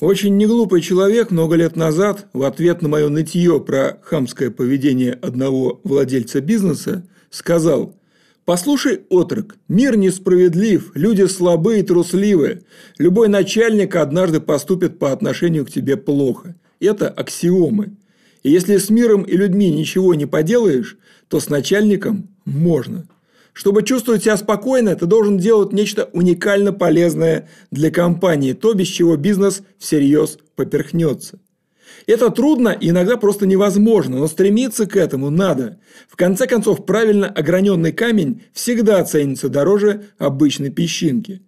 Очень неглупый человек много лет назад в ответ на мое нытье про хамское поведение одного владельца бизнеса сказал «Послушай, отрок, мир несправедлив, люди слабые и трусливые. Любой начальник однажды поступит по отношению к тебе плохо. Это аксиомы. И если с миром и людьми ничего не поделаешь, то с начальником можно». Чтобы чувствовать себя спокойно, ты должен делать нечто уникально полезное для компании, то, без чего бизнес всерьез поперхнется. Это трудно и иногда просто невозможно, но стремиться к этому надо. В конце концов, правильно ограненный камень всегда ценится дороже обычной песчинки.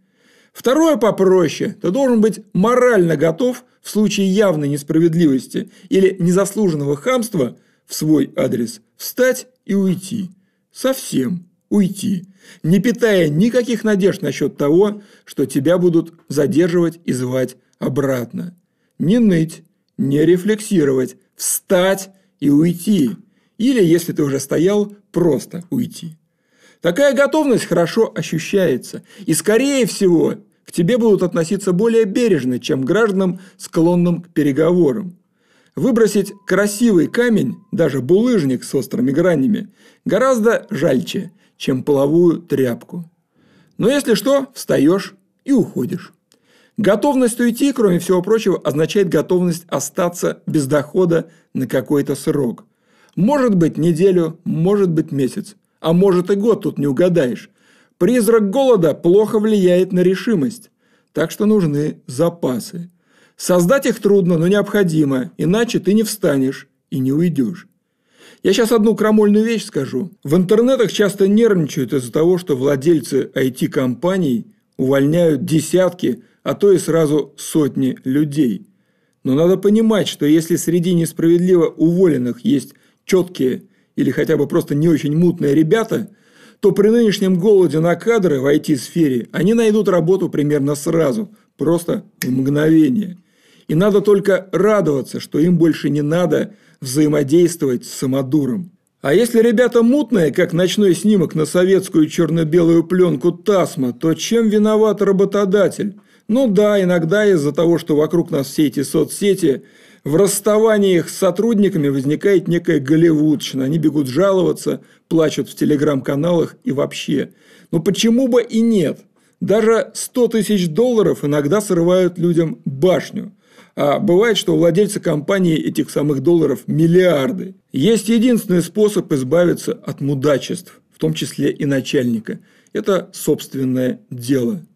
Второе попроще. Ты должен быть морально готов в случае явной несправедливости или незаслуженного хамства в свой адрес встать и уйти. Совсем уйти, не питая никаких надежд насчет того, что тебя будут задерживать и звать обратно. Не ныть, не рефлексировать, встать и уйти. Или, если ты уже стоял, просто уйти. Такая готовность хорошо ощущается. И, скорее всего, к тебе будут относиться более бережно, чем гражданам, склонным к переговорам. Выбросить красивый камень, даже булыжник с острыми гранями, гораздо жальче, чем половую тряпку. Но если что, встаешь и уходишь. Готовность уйти, кроме всего прочего, означает готовность остаться без дохода на какой-то срок. Может быть неделю, может быть месяц, а может и год, тут не угадаешь. Призрак голода плохо влияет на решимость, так что нужны запасы. Создать их трудно, но необходимо, иначе ты не встанешь и не уйдешь. Я сейчас одну крамольную вещь скажу. В интернетах часто нервничают из-за того, что владельцы IT-компаний увольняют десятки, а то и сразу сотни людей. Но надо понимать, что если среди несправедливо уволенных есть четкие или хотя бы просто не очень мутные ребята, то при нынешнем голоде на кадры в IT-сфере они найдут работу примерно сразу, просто в мгновение. И надо только радоваться, что им больше не надо – взаимодействовать с самодуром. А если ребята мутные, как ночной снимок на советскую черно-белую пленку Тасма, то чем виноват работодатель? Ну да, иногда из-за того, что вокруг нас все эти соцсети, в расставаниях с сотрудниками возникает некая голливудщина. Они бегут жаловаться, плачут в телеграм-каналах и вообще. Но почему бы и нет? Даже 100 тысяч долларов иногда срывают людям башню. А бывает, что у владельца компании этих самых долларов миллиарды. Есть единственный способ избавиться от мудачеств, в том числе и начальника. Это собственное дело.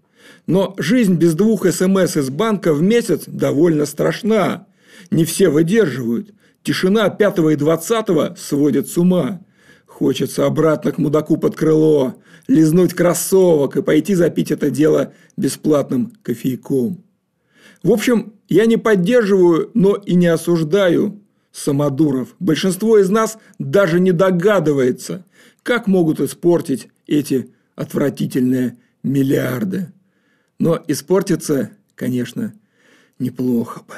Но жизнь без двух СМС из банка в месяц довольно страшна. Не все выдерживают. Тишина 5 и 20 сводит с ума. Хочется обратно к мудаку под крыло, лизнуть кроссовок и пойти запить это дело бесплатным кофейком. В общем, я не поддерживаю, но и не осуждаю самодуров. Большинство из нас даже не догадывается, как могут испортить эти отвратительные миллиарды. Но испортиться, конечно, неплохо бы.